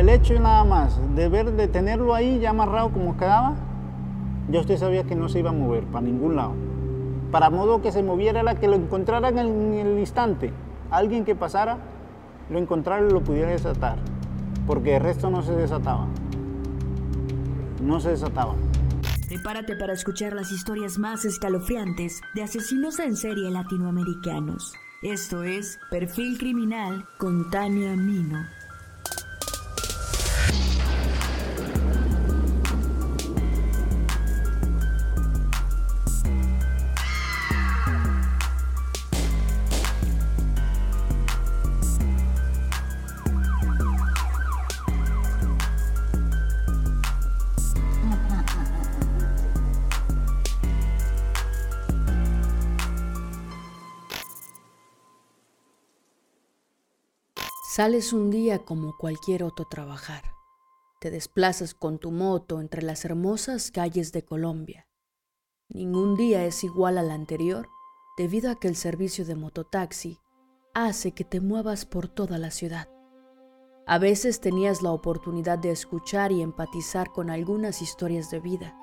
el hecho nada más de ver, de tenerlo ahí ya amarrado como quedaba, ya usted sabía que no se iba a mover para ningún lado. Para modo que se moviera la que lo encontraran en el instante. Alguien que pasara, lo encontrara y lo pudiera desatar. Porque el resto no se desataba. No se desataba. Prepárate para escuchar las historias más escalofriantes de asesinos en serie latinoamericanos. Esto es Perfil Criminal con Tania Mino. Sales un día como cualquier otro trabajar. Te desplazas con tu moto entre las hermosas calles de Colombia. Ningún día es igual al anterior debido a que el servicio de mototaxi hace que te muevas por toda la ciudad. A veces tenías la oportunidad de escuchar y empatizar con algunas historias de vida.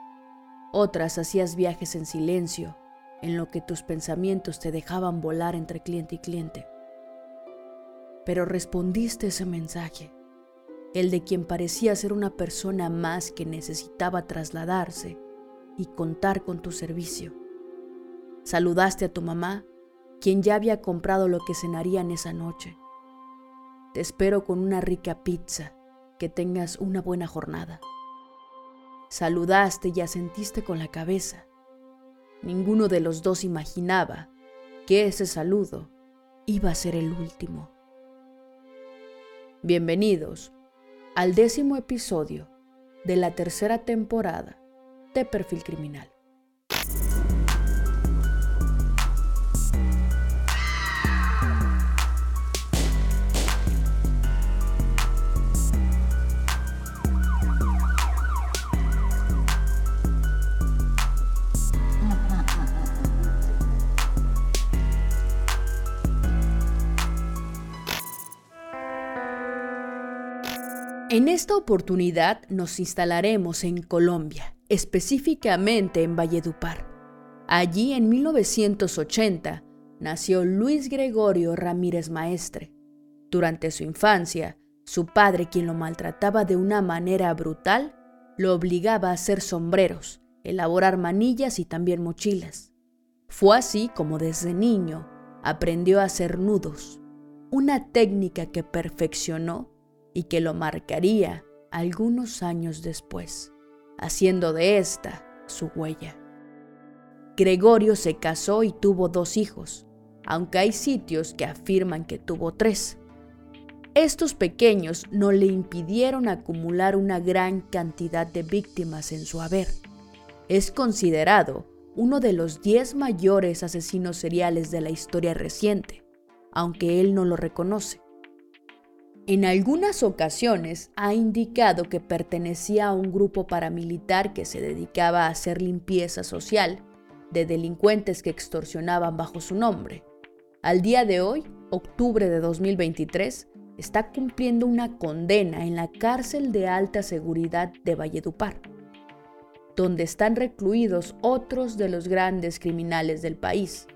Otras hacías viajes en silencio, en lo que tus pensamientos te dejaban volar entre cliente y cliente pero respondiste ese mensaje, el de quien parecía ser una persona más que necesitaba trasladarse y contar con tu servicio. Saludaste a tu mamá, quien ya había comprado lo que cenarían esa noche. Te espero con una rica pizza, que tengas una buena jornada. Saludaste y asentiste con la cabeza. Ninguno de los dos imaginaba que ese saludo iba a ser el último. Bienvenidos al décimo episodio de la tercera temporada de Perfil Criminal. En esta oportunidad nos instalaremos en Colombia, específicamente en Valledupar. Allí en 1980 nació Luis Gregorio Ramírez Maestre. Durante su infancia, su padre, quien lo maltrataba de una manera brutal, lo obligaba a hacer sombreros, elaborar manillas y también mochilas. Fue así como desde niño aprendió a hacer nudos, una técnica que perfeccionó y que lo marcaría algunos años después, haciendo de esta su huella. Gregorio se casó y tuvo dos hijos, aunque hay sitios que afirman que tuvo tres. Estos pequeños no le impidieron acumular una gran cantidad de víctimas en su haber. Es considerado uno de los diez mayores asesinos seriales de la historia reciente, aunque él no lo reconoce. En algunas ocasiones ha indicado que pertenecía a un grupo paramilitar que se dedicaba a hacer limpieza social de delincuentes que extorsionaban bajo su nombre. Al día de hoy, octubre de 2023, está cumpliendo una condena en la cárcel de alta seguridad de Valledupar, donde están recluidos otros de los grandes criminales del país,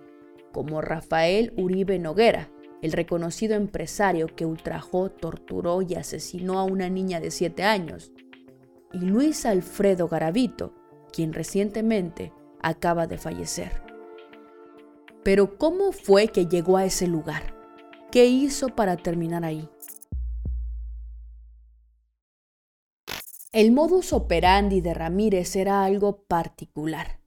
como Rafael Uribe Noguera, el reconocido empresario que ultrajó, torturó y asesinó a una niña de 7 años, y Luis Alfredo Garavito, quien recientemente acaba de fallecer. Pero ¿cómo fue que llegó a ese lugar? ¿Qué hizo para terminar ahí? El modus operandi de Ramírez era algo particular.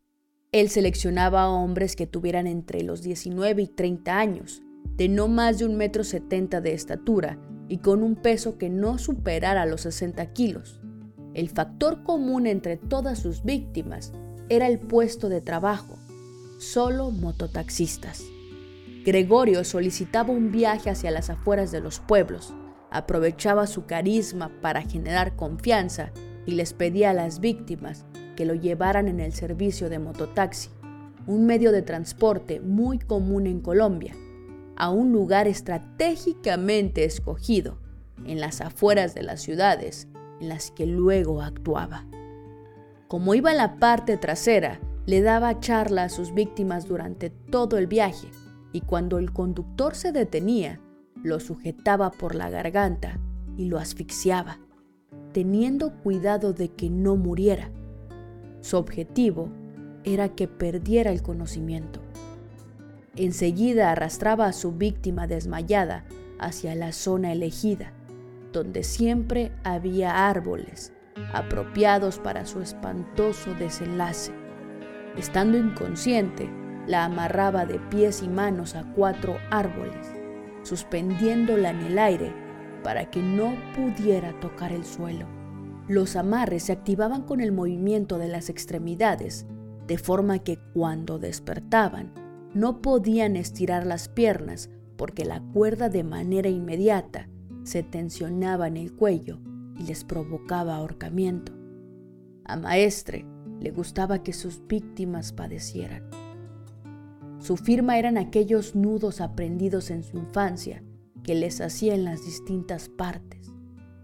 Él seleccionaba a hombres que tuvieran entre los 19 y 30 años, de no más de un metro setenta de estatura y con un peso que no superara los 60 kilos. El factor común entre todas sus víctimas era el puesto de trabajo, solo mototaxistas. Gregorio solicitaba un viaje hacia las afueras de los pueblos, aprovechaba su carisma para generar confianza y les pedía a las víctimas que lo llevaran en el servicio de mototaxi, un medio de transporte muy común en Colombia a un lugar estratégicamente escogido en las afueras de las ciudades en las que luego actuaba. Como iba en la parte trasera, le daba charla a sus víctimas durante todo el viaje y cuando el conductor se detenía, lo sujetaba por la garganta y lo asfixiaba, teniendo cuidado de que no muriera. Su objetivo era que perdiera el conocimiento. Enseguida arrastraba a su víctima desmayada hacia la zona elegida, donde siempre había árboles apropiados para su espantoso desenlace. Estando inconsciente, la amarraba de pies y manos a cuatro árboles, suspendiéndola en el aire para que no pudiera tocar el suelo. Los amarres se activaban con el movimiento de las extremidades, de forma que cuando despertaban no podían estirar las piernas porque la cuerda de manera inmediata se tensionaba en el cuello y les provocaba ahorcamiento. A Maestre le gustaba que sus víctimas padecieran. Su firma eran aquellos nudos aprendidos en su infancia que les hacía en las distintas partes,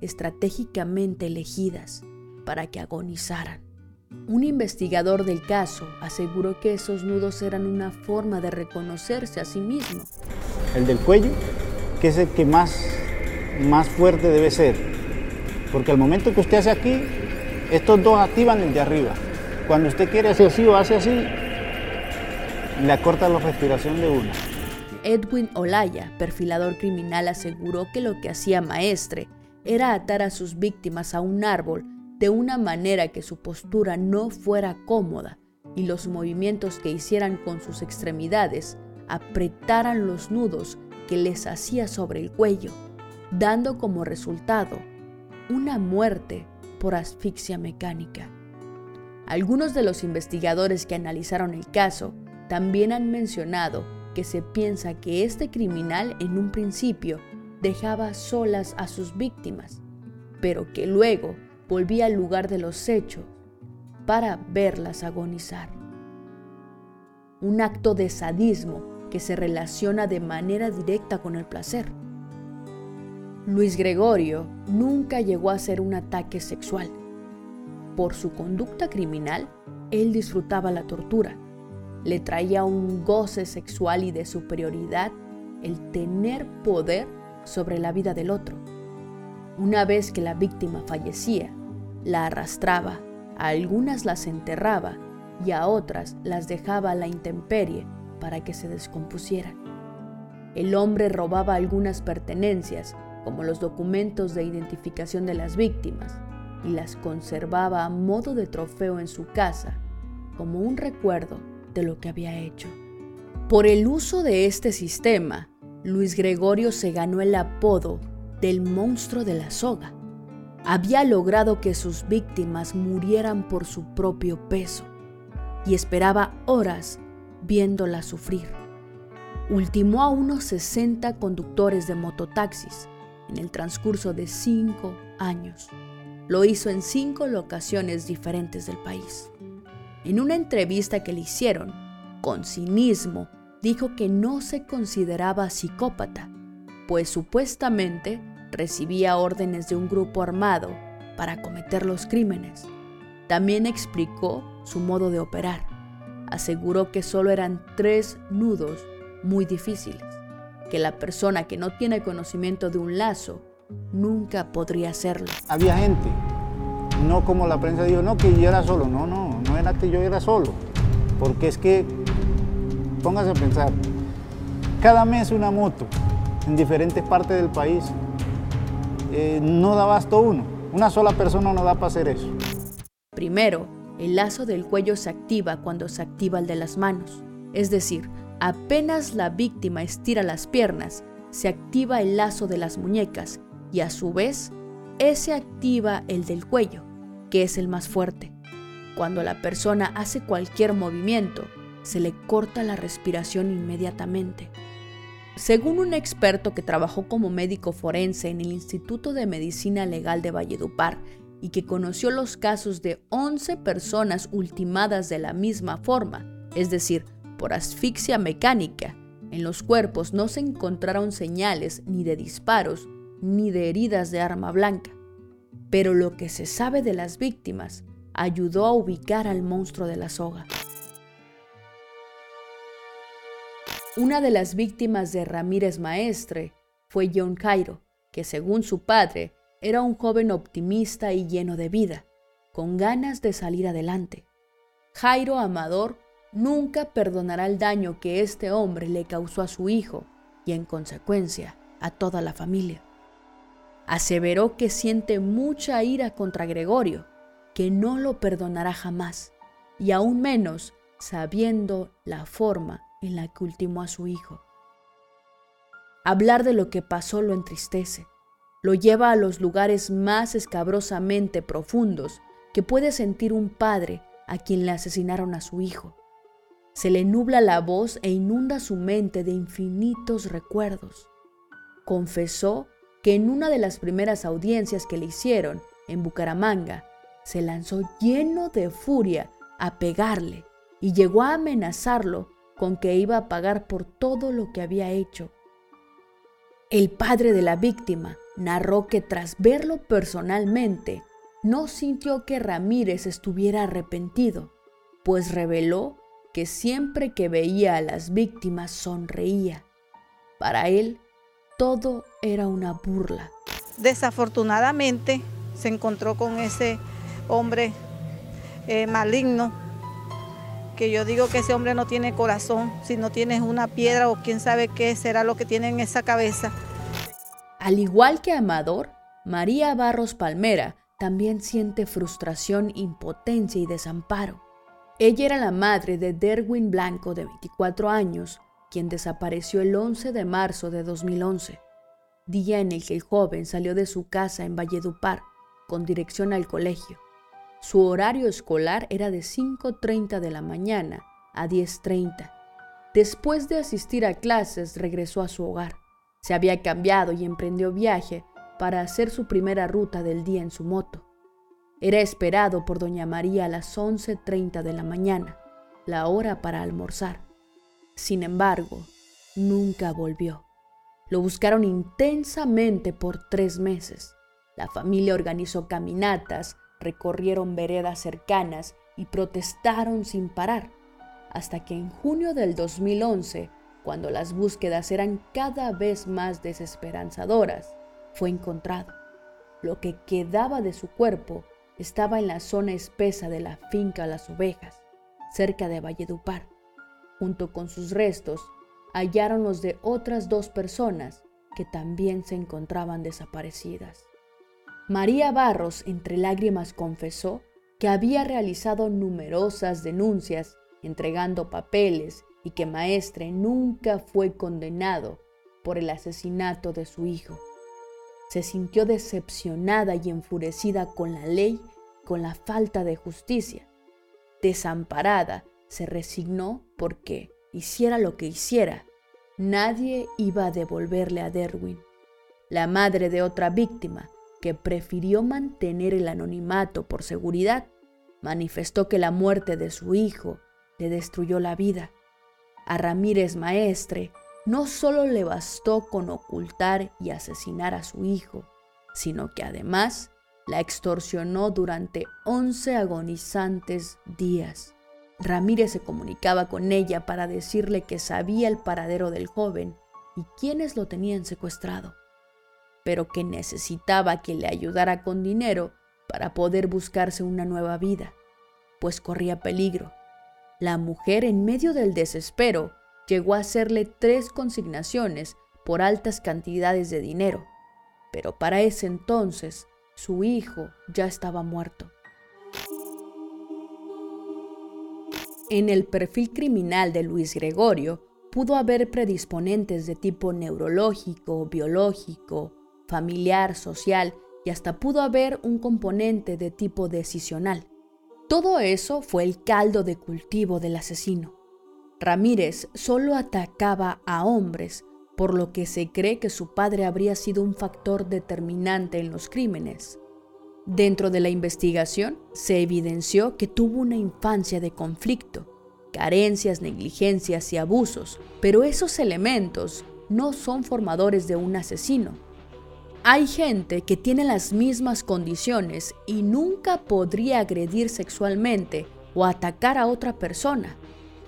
estratégicamente elegidas para que agonizaran. Un investigador del caso aseguró que esos nudos eran una forma de reconocerse a sí mismo. El del cuello, que es el que más, más fuerte debe ser, porque al momento que usted hace aquí, estos dos activan el de arriba. Cuando usted quiere hacer así o hace así, le acorta la respiración de uno. Edwin Olaya, perfilador criminal, aseguró que lo que hacía Maestre era atar a sus víctimas a un árbol de una manera que su postura no fuera cómoda y los movimientos que hicieran con sus extremidades apretaran los nudos que les hacía sobre el cuello, dando como resultado una muerte por asfixia mecánica. Algunos de los investigadores que analizaron el caso también han mencionado que se piensa que este criminal en un principio dejaba solas a sus víctimas, pero que luego volvía al lugar de los hechos para verlas agonizar. Un acto de sadismo que se relaciona de manera directa con el placer. Luis Gregorio nunca llegó a ser un ataque sexual. Por su conducta criminal, él disfrutaba la tortura. Le traía un goce sexual y de superioridad el tener poder sobre la vida del otro. Una vez que la víctima fallecía, la arrastraba, a algunas las enterraba y a otras las dejaba a la intemperie para que se descompusieran. El hombre robaba algunas pertenencias, como los documentos de identificación de las víctimas, y las conservaba a modo de trofeo en su casa, como un recuerdo de lo que había hecho. Por el uso de este sistema, Luis Gregorio se ganó el apodo del monstruo de la soga había logrado que sus víctimas murieran por su propio peso y esperaba horas viéndolas sufrir. Ultimó a unos 60 conductores de mototaxis en el transcurso de cinco años. Lo hizo en cinco locaciones diferentes del país. En una entrevista que le hicieron, con cinismo, dijo que no se consideraba psicópata, pues supuestamente recibía órdenes de un grupo armado para cometer los crímenes. También explicó su modo de operar. Aseguró que solo eran tres nudos muy difíciles, que la persona que no tiene conocimiento de un lazo nunca podría hacerlo. Había gente, no como la prensa dijo, no, que yo era solo. No, no, no era que yo era solo. Porque es que, póngase a pensar, cada mes una moto en diferentes partes del país eh, no da basto uno. Una sola persona no da para hacer eso. Primero, el lazo del cuello se activa cuando se activa el de las manos. Es decir, apenas la víctima estira las piernas, se activa el lazo de las muñecas y a su vez, ese activa el del cuello, que es el más fuerte. Cuando la persona hace cualquier movimiento, se le corta la respiración inmediatamente. Según un experto que trabajó como médico forense en el Instituto de Medicina Legal de Valledupar y que conoció los casos de 11 personas ultimadas de la misma forma, es decir, por asfixia mecánica, en los cuerpos no se encontraron señales ni de disparos ni de heridas de arma blanca, pero lo que se sabe de las víctimas ayudó a ubicar al monstruo de la soga. Una de las víctimas de Ramírez Maestre fue John Cairo, que según su padre era un joven optimista y lleno de vida, con ganas de salir adelante. Jairo Amador nunca perdonará el daño que este hombre le causó a su hijo y en consecuencia a toda la familia. Aseveró que siente mucha ira contra Gregorio, que no lo perdonará jamás, y aún menos sabiendo la forma en la que ultimó a su hijo. Hablar de lo que pasó lo entristece, lo lleva a los lugares más escabrosamente profundos que puede sentir un padre a quien le asesinaron a su hijo. Se le nubla la voz e inunda su mente de infinitos recuerdos. Confesó que en una de las primeras audiencias que le hicieron en Bucaramanga, se lanzó lleno de furia a pegarle y llegó a amenazarlo con que iba a pagar por todo lo que había hecho. El padre de la víctima narró que tras verlo personalmente, no sintió que Ramírez estuviera arrepentido, pues reveló que siempre que veía a las víctimas sonreía. Para él, todo era una burla. Desafortunadamente, se encontró con ese hombre eh, maligno, que yo digo que ese hombre no tiene corazón, si no tienes una piedra o quién sabe qué será lo que tiene en esa cabeza. Al igual que Amador, María Barros Palmera también siente frustración, impotencia y desamparo. Ella era la madre de Derwin Blanco, de 24 años, quien desapareció el 11 de marzo de 2011, día en el que el joven salió de su casa en Valledupar con dirección al colegio. Su horario escolar era de 5.30 de la mañana a 10.30. Después de asistir a clases, regresó a su hogar. Se había cambiado y emprendió viaje para hacer su primera ruta del día en su moto. Era esperado por doña María a las 11.30 de la mañana, la hora para almorzar. Sin embargo, nunca volvió. Lo buscaron intensamente por tres meses. La familia organizó caminatas, recorrieron veredas cercanas y protestaron sin parar, hasta que en junio del 2011, cuando las búsquedas eran cada vez más desesperanzadoras, fue encontrado. Lo que quedaba de su cuerpo estaba en la zona espesa de la finca Las Ovejas, cerca de Valledupar. Junto con sus restos, hallaron los de otras dos personas que también se encontraban desaparecidas. María Barros, entre lágrimas, confesó que había realizado numerosas denuncias, entregando papeles y que Maestre nunca fue condenado por el asesinato de su hijo. Se sintió decepcionada y enfurecida con la ley, con la falta de justicia. Desamparada, se resignó porque, hiciera lo que hiciera, nadie iba a devolverle a Derwin. La madre de otra víctima, que prefirió mantener el anonimato por seguridad, manifestó que la muerte de su hijo le destruyó la vida. A Ramírez Maestre no solo le bastó con ocultar y asesinar a su hijo, sino que además la extorsionó durante 11 agonizantes días. Ramírez se comunicaba con ella para decirle que sabía el paradero del joven y quiénes lo tenían secuestrado pero que necesitaba que le ayudara con dinero para poder buscarse una nueva vida, pues corría peligro. La mujer, en medio del desespero, llegó a hacerle tres consignaciones por altas cantidades de dinero, pero para ese entonces su hijo ya estaba muerto. En el perfil criminal de Luis Gregorio pudo haber predisponentes de tipo neurológico, biológico, familiar, social y hasta pudo haber un componente de tipo decisional. Todo eso fue el caldo de cultivo del asesino. Ramírez solo atacaba a hombres, por lo que se cree que su padre habría sido un factor determinante en los crímenes. Dentro de la investigación se evidenció que tuvo una infancia de conflicto, carencias, negligencias y abusos, pero esos elementos no son formadores de un asesino Hay gente que tiene las mismas condiciones y nunca podría agredir sexualmente o atacar a otra persona.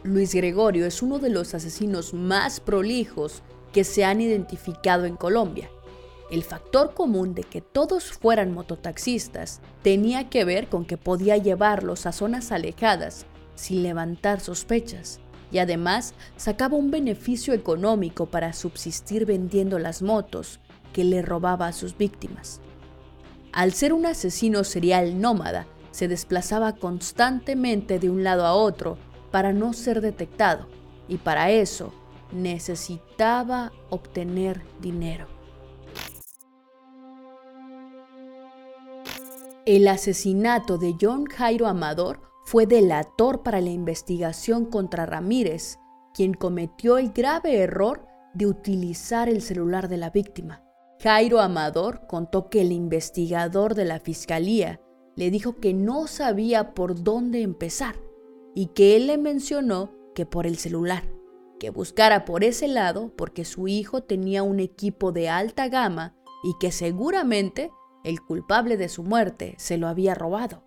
Luis Gregorio es uno de los asesinos más prolijos que se han identificado en Colombia. El factor común de que todos fueran mototaxistas tenía que ver con que podía llevarlos a zonas alejadas sin levantar sospechas y además sacaba un beneficio económico para subsistir vendiendo las motos que le robaba a sus víctimas. Al ser un asesino serial nómada, se desplazaba constantemente de un lado a otro para no ser detectado y para eso necesitaba obtener dinero. El asesinato de John Jairo Amador fue delator para la investigación contra Ramírez, quien cometió el grave error de utilizar el celular de la víctima. Jairo Amador contó que el investigador de la fiscalía le dijo que no sabía por dónde empezar y que él le mencionó que por el celular, que buscara por ese lado porque su hijo tenía un equipo de alta gama y que seguramente el culpable de su muerte se lo había robado.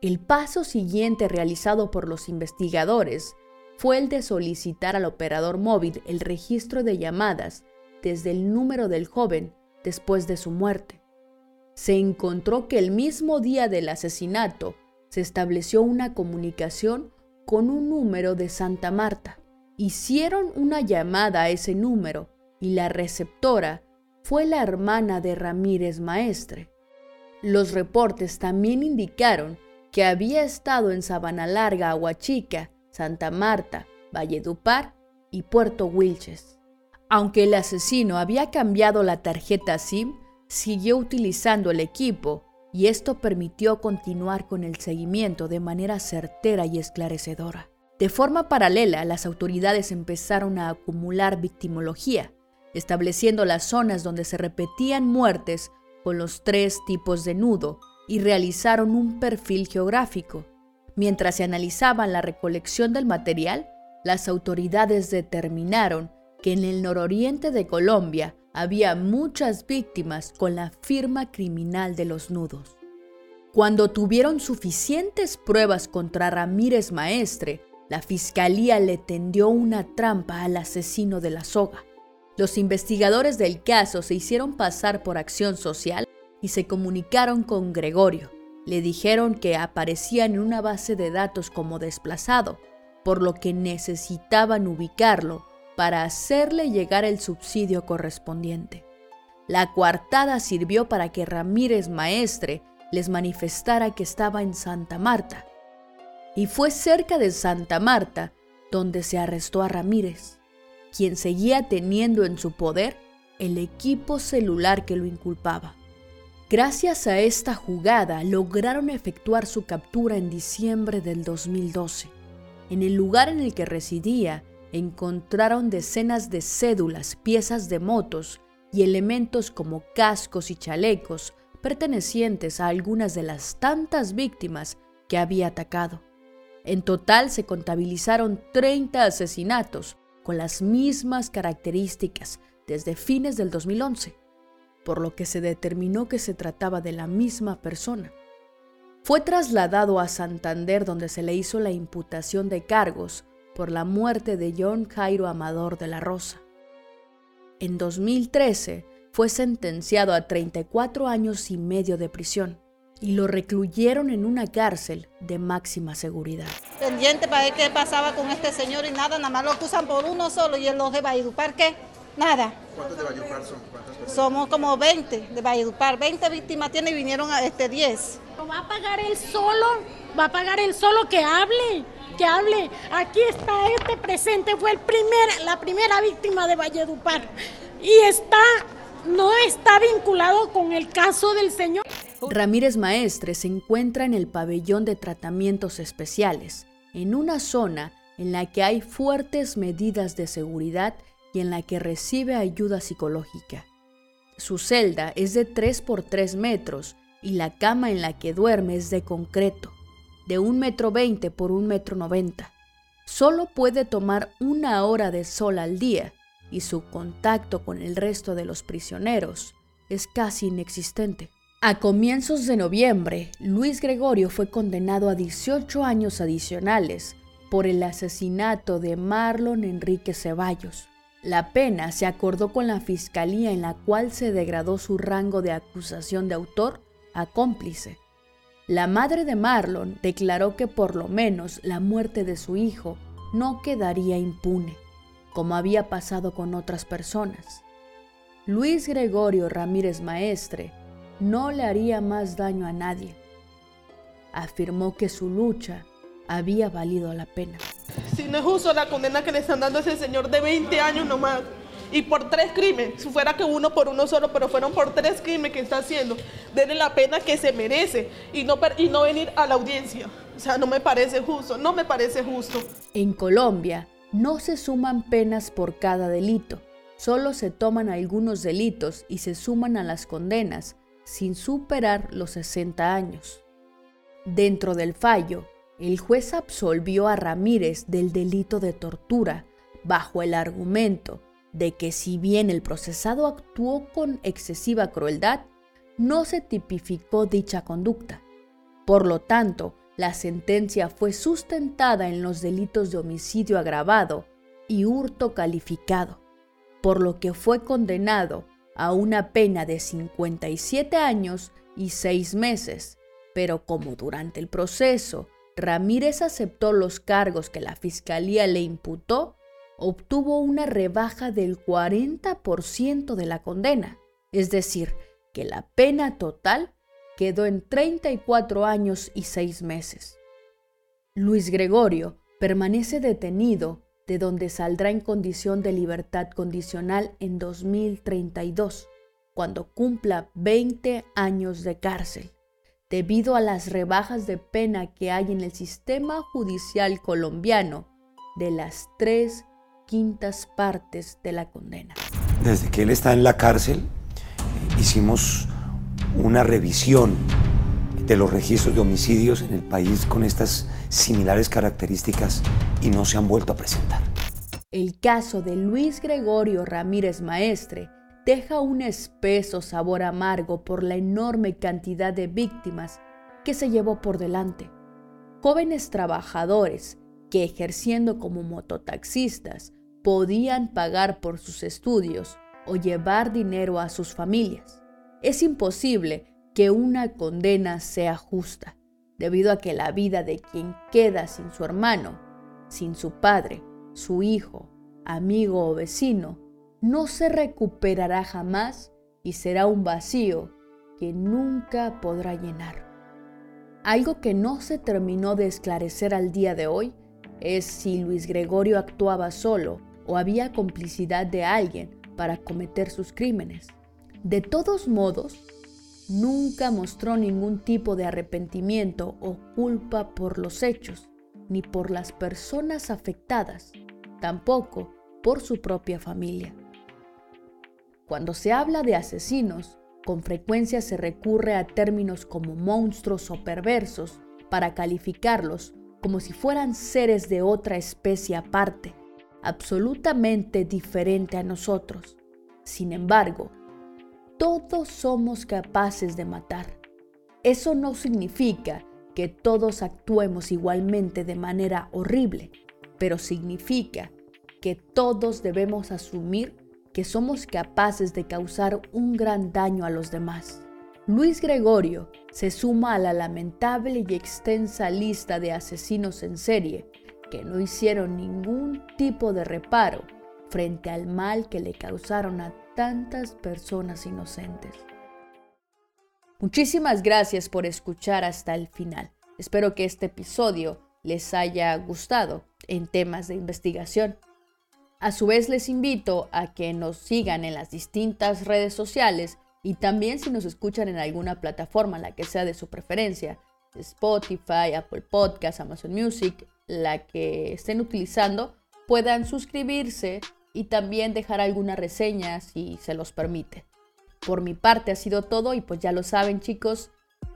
El paso siguiente realizado por los investigadores fue el de solicitar al operador móvil el registro de llamadas desde el número del joven después de su muerte. Se encontró que el mismo día del asesinato se estableció una comunicación con un número de Santa Marta. Hicieron una llamada a ese número y la receptora fue la hermana de Ramírez Maestre. Los reportes también indicaron que había estado en Sabana Larga, Aguachica, Santa Marta, Valledupar y Puerto Wilches. Aunque el asesino había cambiado la tarjeta SIM, siguió utilizando el equipo y esto permitió continuar con el seguimiento de manera certera y esclarecedora. De forma paralela, las autoridades empezaron a acumular victimología, estableciendo las zonas donde se repetían muertes con los tres tipos de nudo y realizaron un perfil geográfico. Mientras se analizaba la recolección del material, las autoridades determinaron que en el nororiente de Colombia había muchas víctimas con la firma criminal de los nudos. Cuando tuvieron suficientes pruebas contra Ramírez Maestre, la fiscalía le tendió una trampa al asesino de la soga. Los investigadores del caso se hicieron pasar por acción social y se comunicaron con Gregorio. Le dijeron que aparecía en una base de datos como desplazado, por lo que necesitaban ubicarlo para hacerle llegar el subsidio correspondiente. La coartada sirvió para que Ramírez Maestre les manifestara que estaba en Santa Marta. Y fue cerca de Santa Marta donde se arrestó a Ramírez quien seguía teniendo en su poder el equipo celular que lo inculpaba. Gracias a esta jugada lograron efectuar su captura en diciembre del 2012. En el lugar en el que residía encontraron decenas de cédulas, piezas de motos y elementos como cascos y chalecos pertenecientes a algunas de las tantas víctimas que había atacado. En total se contabilizaron 30 asesinatos, con las mismas características desde fines del 2011, por lo que se determinó que se trataba de la misma persona. Fue trasladado a Santander donde se le hizo la imputación de cargos por la muerte de John Jairo Amador de la Rosa. En 2013 fue sentenciado a 34 años y medio de prisión y lo recluyeron en una cárcel de máxima seguridad. Pendiente para ver qué pasaba con este señor y nada, nada más lo acusan por uno solo y él los de Valledupar, ¿qué? Nada. ¿Cuántos de Valledupar son? Somos como 20 de Valledupar, 20 víctimas tiene y vinieron a este 10. ¿Va a pagar él solo? ¿Va a pagar él solo que hable? Que hable. Aquí está este presente, fue el primer, la primera víctima de Valledupar y está, no está vinculado con el caso del señor. Ramírez Maestre se encuentra en el pabellón de tratamientos especiales, en una zona en la que hay fuertes medidas de seguridad y en la que recibe ayuda psicológica. Su celda es de 3 por 3 metros y la cama en la que duerme es de concreto, de 1 metro 20 por 1 metro 90. Solo puede tomar una hora de sol al día y su contacto con el resto de los prisioneros es casi inexistente. A comienzos de noviembre, Luis Gregorio fue condenado a 18 años adicionales por el asesinato de Marlon Enrique Ceballos. La pena se acordó con la fiscalía en la cual se degradó su rango de acusación de autor a cómplice. La madre de Marlon declaró que por lo menos la muerte de su hijo no quedaría impune, como había pasado con otras personas. Luis Gregorio Ramírez Maestre no le haría más daño a nadie. Afirmó que su lucha había valido la pena. Si no es justo la condena que le están dando a ese señor de 20 años nomás, y por tres crímenes, si fuera que uno por uno solo, pero fueron por tres crímenes que está haciendo, denle la pena que se merece y no, y no venir a la audiencia. O sea, no me parece justo, no me parece justo. En Colombia no se suman penas por cada delito, solo se toman algunos delitos y se suman a las condenas sin superar los 60 años. Dentro del fallo, el juez absolvió a Ramírez del delito de tortura bajo el argumento de que si bien el procesado actuó con excesiva crueldad, no se tipificó dicha conducta. Por lo tanto, la sentencia fue sustentada en los delitos de homicidio agravado y hurto calificado, por lo que fue condenado a una pena de 57 años y 6 meses, pero como durante el proceso Ramírez aceptó los cargos que la fiscalía le imputó, obtuvo una rebaja del 40% de la condena, es decir, que la pena total quedó en 34 años y 6 meses. Luis Gregorio permanece detenido, de donde saldrá en condición de libertad condicional en 2032, cuando cumpla 20 años de cárcel debido a las rebajas de pena que hay en el sistema judicial colombiano de las tres quintas partes de la condena. Desde que él está en la cárcel, hicimos una revisión de los registros de homicidios en el país con estas similares características y no se han vuelto a presentar. El caso de Luis Gregorio Ramírez Maestre deja un espeso sabor amargo por la enorme cantidad de víctimas que se llevó por delante. Jóvenes trabajadores que ejerciendo como mototaxistas podían pagar por sus estudios o llevar dinero a sus familias. Es imposible que una condena sea justa, debido a que la vida de quien queda sin su hermano, sin su padre, su hijo, amigo o vecino, no se recuperará jamás y será un vacío que nunca podrá llenar. Algo que no se terminó de esclarecer al día de hoy es si Luis Gregorio actuaba solo o había complicidad de alguien para cometer sus crímenes. De todos modos, nunca mostró ningún tipo de arrepentimiento o culpa por los hechos, ni por las personas afectadas, tampoco por su propia familia. Cuando se habla de asesinos, con frecuencia se recurre a términos como monstruos o perversos para calificarlos como si fueran seres de otra especie aparte, absolutamente diferente a nosotros. Sin embargo, todos somos capaces de matar. Eso no significa que todos actuemos igualmente de manera horrible, pero significa que todos debemos asumir que somos capaces de causar un gran daño a los demás. Luis Gregorio se suma a la lamentable y extensa lista de asesinos en serie que no hicieron ningún tipo de reparo frente al mal que le causaron a tantas personas inocentes. Muchísimas gracias por escuchar hasta el final. Espero que este episodio les haya gustado en temas de investigación. A su vez les invito a que nos sigan en las distintas redes sociales y también si nos escuchan en alguna plataforma, la que sea de su preferencia, Spotify, Apple Podcasts, Amazon Music, la que estén utilizando, puedan suscribirse y también dejar alguna reseña si se los permite. Por mi parte ha sido todo y pues ya lo saben chicos,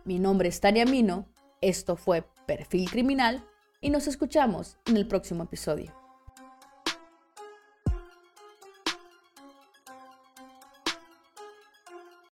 mi nombre es Tania Mino, esto fue Perfil Criminal y nos escuchamos en el próximo episodio.